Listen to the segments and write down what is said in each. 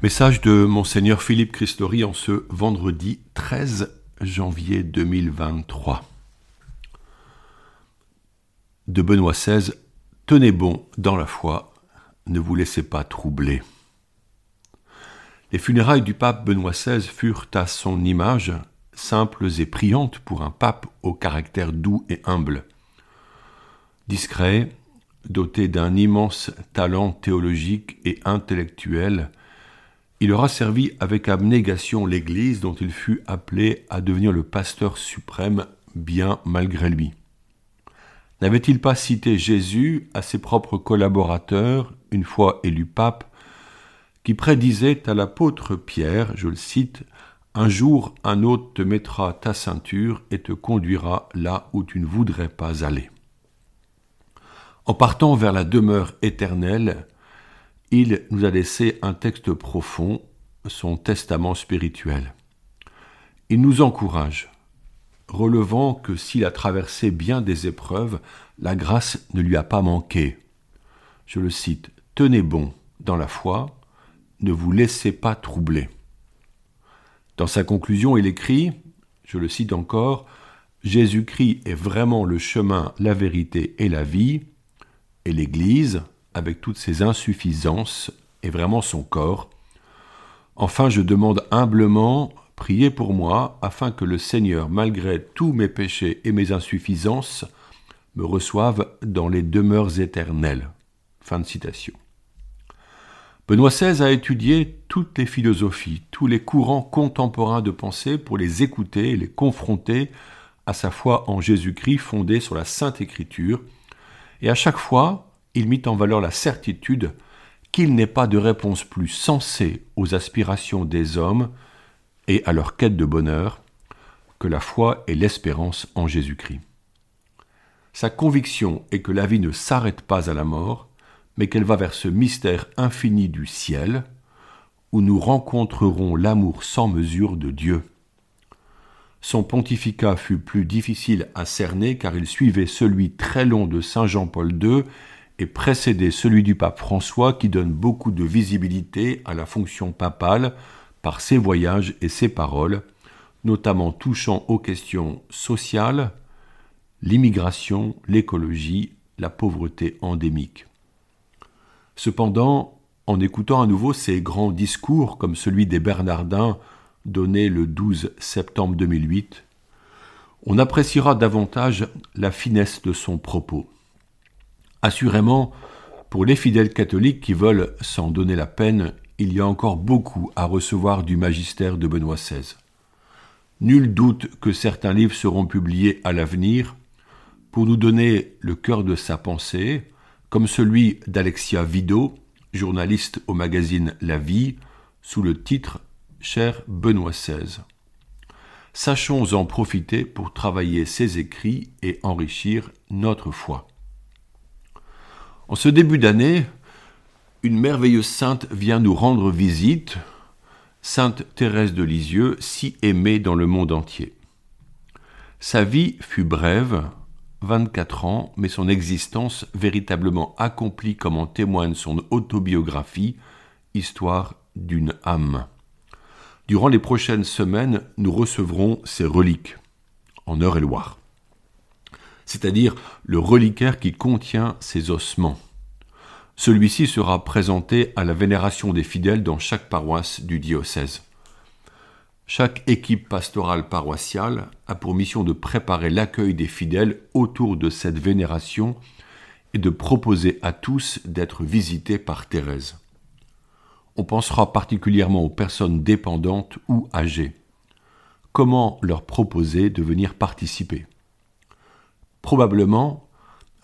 Message de Monseigneur Philippe Christori en ce vendredi 13 janvier 2023. De Benoît XVI, tenez bon dans la foi, ne vous laissez pas troubler. Les funérailles du pape Benoît XVI furent à son image simples et priantes pour un pape au caractère doux et humble. Discret, doté d'un immense talent théologique et intellectuel, il aura servi avec abnégation l'Église dont il fut appelé à devenir le pasteur suprême bien malgré lui. N'avait-il pas cité Jésus à ses propres collaborateurs, une fois élu pape, qui prédisait à l'apôtre Pierre, je le cite, Un jour un autre te mettra ta ceinture et te conduira là où tu ne voudrais pas aller. En partant vers la demeure éternelle, il nous a laissé un texte profond, son testament spirituel. Il nous encourage, relevant que s'il a traversé bien des épreuves, la grâce ne lui a pas manqué. Je le cite, Tenez bon dans la foi, ne vous laissez pas troubler. Dans sa conclusion, il écrit, je le cite encore, Jésus-Christ est vraiment le chemin, la vérité et la vie, et l'Église, avec toutes ses insuffisances, est vraiment son corps. Enfin, je demande humblement, priez pour moi, afin que le Seigneur, malgré tous mes péchés et mes insuffisances, me reçoive dans les demeures éternelles. Benoît XVI a étudié toutes les philosophies, tous les courants contemporains de pensée pour les écouter et les confronter à sa foi en Jésus-Christ fondée sur la Sainte Écriture, et à chaque fois, il mit en valeur la certitude qu'il n'est pas de réponse plus sensée aux aspirations des hommes et à leur quête de bonheur que la foi et l'espérance en Jésus-Christ. Sa conviction est que la vie ne s'arrête pas à la mort, mais qu'elle va vers ce mystère infini du ciel, où nous rencontrerons l'amour sans mesure de Dieu. Son pontificat fut plus difficile à cerner car il suivait celui très long de Saint Jean-Paul II et précédé celui du pape François qui donne beaucoup de visibilité à la fonction papale par ses voyages et ses paroles, notamment touchant aux questions sociales, l'immigration, l'écologie, la pauvreté endémique. Cependant, en écoutant à nouveau ces grands discours comme celui des Bernardins donné le 12 septembre 2008, on appréciera davantage la finesse de son propos. Assurément, pour les fidèles catholiques qui veulent s'en donner la peine, il y a encore beaucoup à recevoir du magistère de Benoît XVI. Nul doute que certains livres seront publiés à l'avenir pour nous donner le cœur de sa pensée, comme celui d'Alexia Vido, journaliste au magazine La Vie, sous le titre Cher Benoît XVI. Sachons en profiter pour travailler ses écrits et enrichir notre foi. En ce début d'année, une merveilleuse sainte vient nous rendre visite, Sainte Thérèse de Lisieux, si aimée dans le monde entier. Sa vie fut brève, 24 ans, mais son existence véritablement accomplie comme en témoigne son autobiographie, Histoire d'une âme. Durant les prochaines semaines, nous recevrons ses reliques, en Eure-et-Loire c'est-à-dire le reliquaire qui contient ses ossements. Celui-ci sera présenté à la vénération des fidèles dans chaque paroisse du diocèse. Chaque équipe pastorale paroissiale a pour mission de préparer l'accueil des fidèles autour de cette vénération et de proposer à tous d'être visités par Thérèse. On pensera particulièrement aux personnes dépendantes ou âgées. Comment leur proposer de venir participer? Probablement,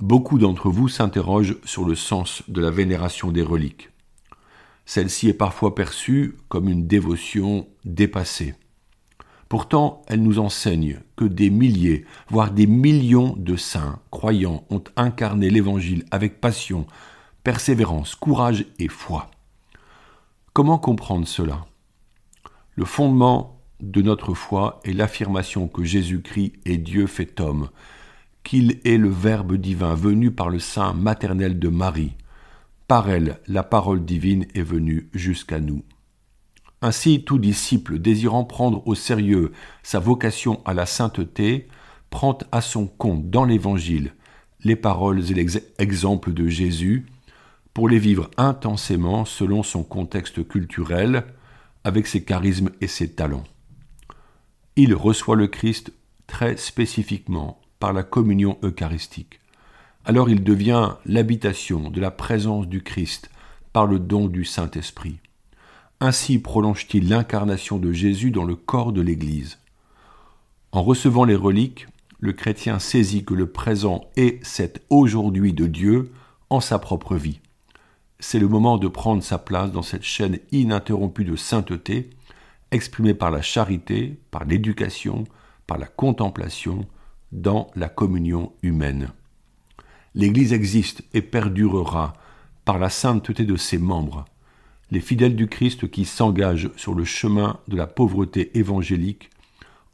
beaucoup d'entre vous s'interrogent sur le sens de la vénération des reliques. Celle-ci est parfois perçue comme une dévotion dépassée. Pourtant, elle nous enseigne que des milliers, voire des millions de saints croyants ont incarné l'Évangile avec passion, persévérance, courage et foi. Comment comprendre cela? Le fondement de notre foi est l'affirmation que Jésus-Christ est Dieu fait homme, qu'il est le Verbe divin venu par le sein maternel de Marie. Par elle, la parole divine est venue jusqu'à nous. Ainsi, tout disciple désirant prendre au sérieux sa vocation à la sainteté prend à son compte dans l'Évangile les paroles et les exemples de Jésus pour les vivre intensément selon son contexte culturel, avec ses charismes et ses talents. Il reçoit le Christ très spécifiquement la communion eucharistique. Alors il devient l'habitation de la présence du Christ par le don du Saint-Esprit. Ainsi prolonge-t-il l'incarnation de Jésus dans le corps de l'Église. En recevant les reliques, le chrétien saisit que le présent est cet aujourd'hui de Dieu en sa propre vie. C'est le moment de prendre sa place dans cette chaîne ininterrompue de sainteté, exprimée par la charité, par l'éducation, par la contemplation, dans la communion humaine. L'Église existe et perdurera par la sainteté de ses membres. Les fidèles du Christ qui s'engagent sur le chemin de la pauvreté évangélique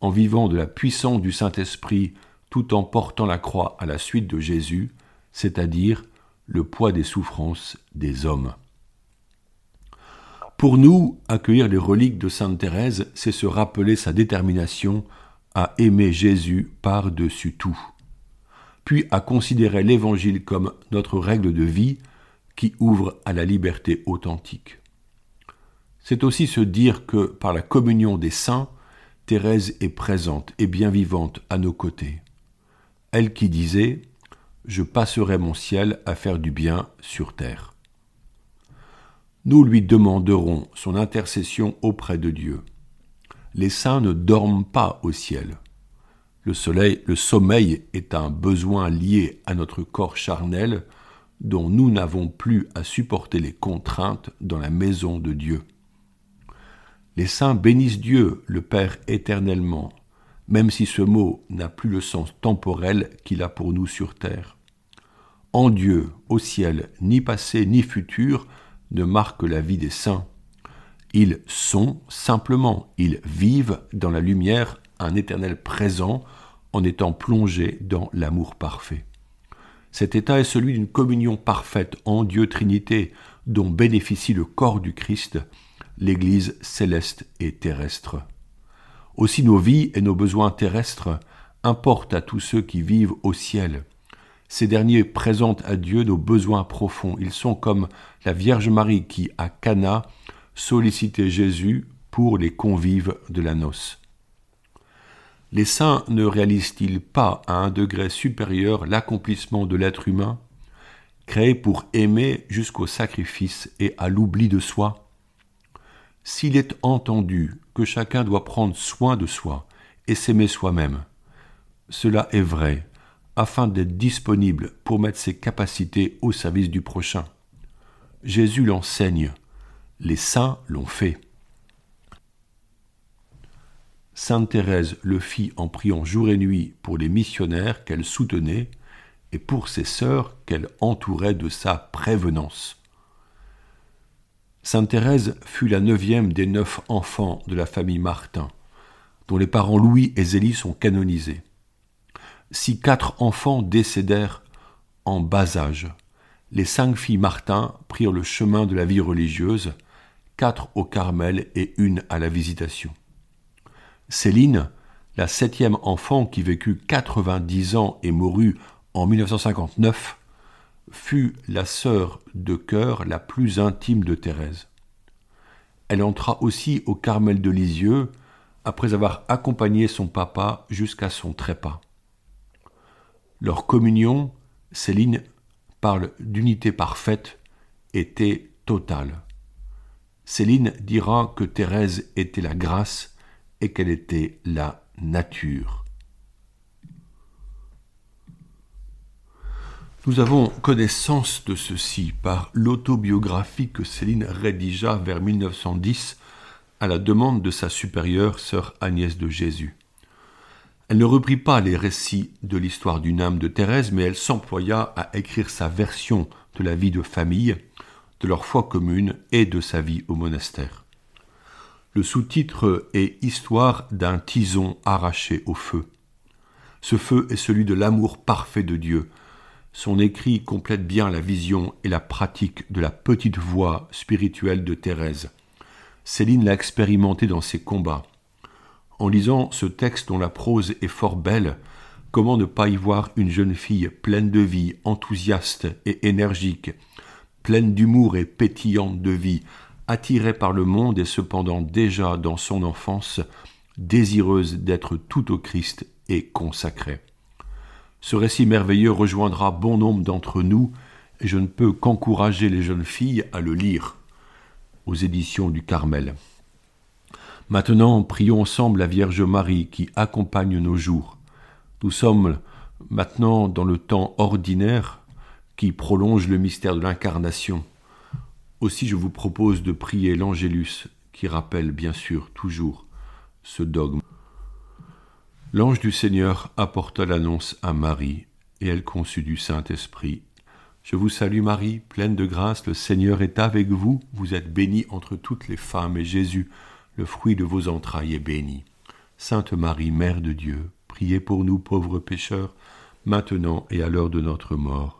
en vivant de la puissance du Saint-Esprit tout en portant la croix à la suite de Jésus, c'est-à-dire le poids des souffrances des hommes. Pour nous, accueillir les reliques de Sainte Thérèse, c'est se rappeler sa détermination à aimer Jésus par-dessus tout, puis à considérer l'Évangile comme notre règle de vie qui ouvre à la liberté authentique. C'est aussi se dire que par la communion des saints, Thérèse est présente et bien vivante à nos côtés. Elle qui disait Je passerai mon ciel à faire du bien sur terre. Nous lui demanderons son intercession auprès de Dieu les saints ne dorment pas au ciel. Le, soleil, le sommeil est un besoin lié à notre corps charnel dont nous n'avons plus à supporter les contraintes dans la maison de Dieu. Les saints bénissent Dieu, le Père éternellement, même si ce mot n'a plus le sens temporel qu'il a pour nous sur terre. En Dieu, au ciel, ni passé ni futur ne marque la vie des saints. Ils sont simplement, ils vivent dans la lumière un éternel présent en étant plongés dans l'amour parfait. Cet état est celui d'une communion parfaite en Dieu Trinité dont bénéficie le corps du Christ, l'Église céleste et terrestre. Aussi nos vies et nos besoins terrestres importent à tous ceux qui vivent au ciel. Ces derniers présentent à Dieu nos besoins profonds. Ils sont comme la Vierge Marie qui, à Cana, solliciter Jésus pour les convives de la noce. Les saints ne réalisent-ils pas à un degré supérieur l'accomplissement de l'être humain, créé pour aimer jusqu'au sacrifice et à l'oubli de soi? S'il est entendu que chacun doit prendre soin de soi et s'aimer soi-même, cela est vrai, afin d'être disponible pour mettre ses capacités au service du prochain. Jésus l'enseigne les saints l'ont fait. Sainte Thérèse le fit en priant jour et nuit pour les missionnaires qu'elle soutenait et pour ses sœurs qu'elle entourait de sa prévenance. Sainte Thérèse fut la neuvième des neuf enfants de la famille Martin, dont les parents Louis et Zélie sont canonisés. Si quatre enfants décédèrent en bas âge, les cinq filles Martin prirent le chemin de la vie religieuse, quatre au Carmel et une à la Visitation. Céline, la septième enfant qui vécut 90 ans et mourut en 1959, fut la sœur de cœur la plus intime de Thérèse. Elle entra aussi au Carmel de Lisieux après avoir accompagné son papa jusqu'à son trépas. Leur communion, Céline parle d'unité parfaite, était totale. Céline dira que Thérèse était la grâce et qu'elle était la nature. Nous avons connaissance de ceci par l'autobiographie que Céline rédigea vers 1910 à la demande de sa supérieure sœur Agnès de Jésus. Elle ne reprit pas les récits de l'histoire d'une âme de Thérèse, mais elle s'employa à écrire sa version de la vie de famille, de leur foi commune et de sa vie au monastère. Le sous-titre est Histoire d'un tison arraché au feu. Ce feu est celui de l'amour parfait de Dieu. Son écrit complète bien la vision et la pratique de la petite voie spirituelle de Thérèse. Céline l'a expérimenté dans ses combats. En lisant ce texte dont la prose est fort belle, comment ne pas y voir une jeune fille pleine de vie, enthousiaste et énergique, pleine d'humour et pétillante de vie, attirée par le monde et cependant déjà dans son enfance, désireuse d'être tout au Christ et consacrée. Ce récit merveilleux rejoindra bon nombre d'entre nous, et je ne peux qu'encourager les jeunes filles à le lire aux éditions du Carmel. Maintenant, prions ensemble la Vierge Marie qui accompagne nos jours. Nous sommes maintenant dans le temps ordinaire qui prolonge le mystère de l'incarnation. Aussi, je vous propose de prier l'Angélus qui rappelle bien sûr toujours ce dogme. L'ange du Seigneur apporta l'annonce à Marie, et elle conçut du Saint-Esprit. Je vous salue Marie, pleine de grâce, le Seigneur est avec vous, vous êtes bénie entre toutes les femmes, et Jésus, le fruit de vos entrailles, est béni. Sainte Marie, Mère de Dieu, priez pour nous pauvres pécheurs, maintenant et à l'heure de notre mort.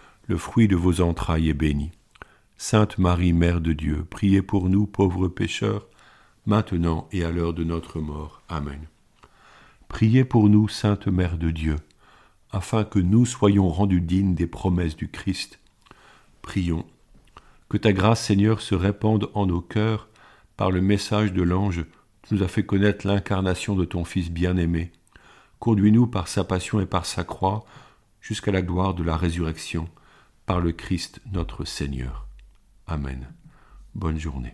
le fruit de vos entrailles, est béni. Sainte Marie, Mère de Dieu, priez pour nous pauvres pécheurs, maintenant et à l'heure de notre mort. Amen. Priez pour nous, Sainte Mère de Dieu, afin que nous soyons rendus dignes des promesses du Christ. Prions. Que ta grâce, Seigneur, se répande en nos cœurs par le message de l'ange qui nous a fait connaître l'incarnation de ton Fils bien-aimé. Conduis-nous par sa passion et par sa croix jusqu'à la gloire de la résurrection, par le Christ notre Seigneur. Amen. Bonne journée.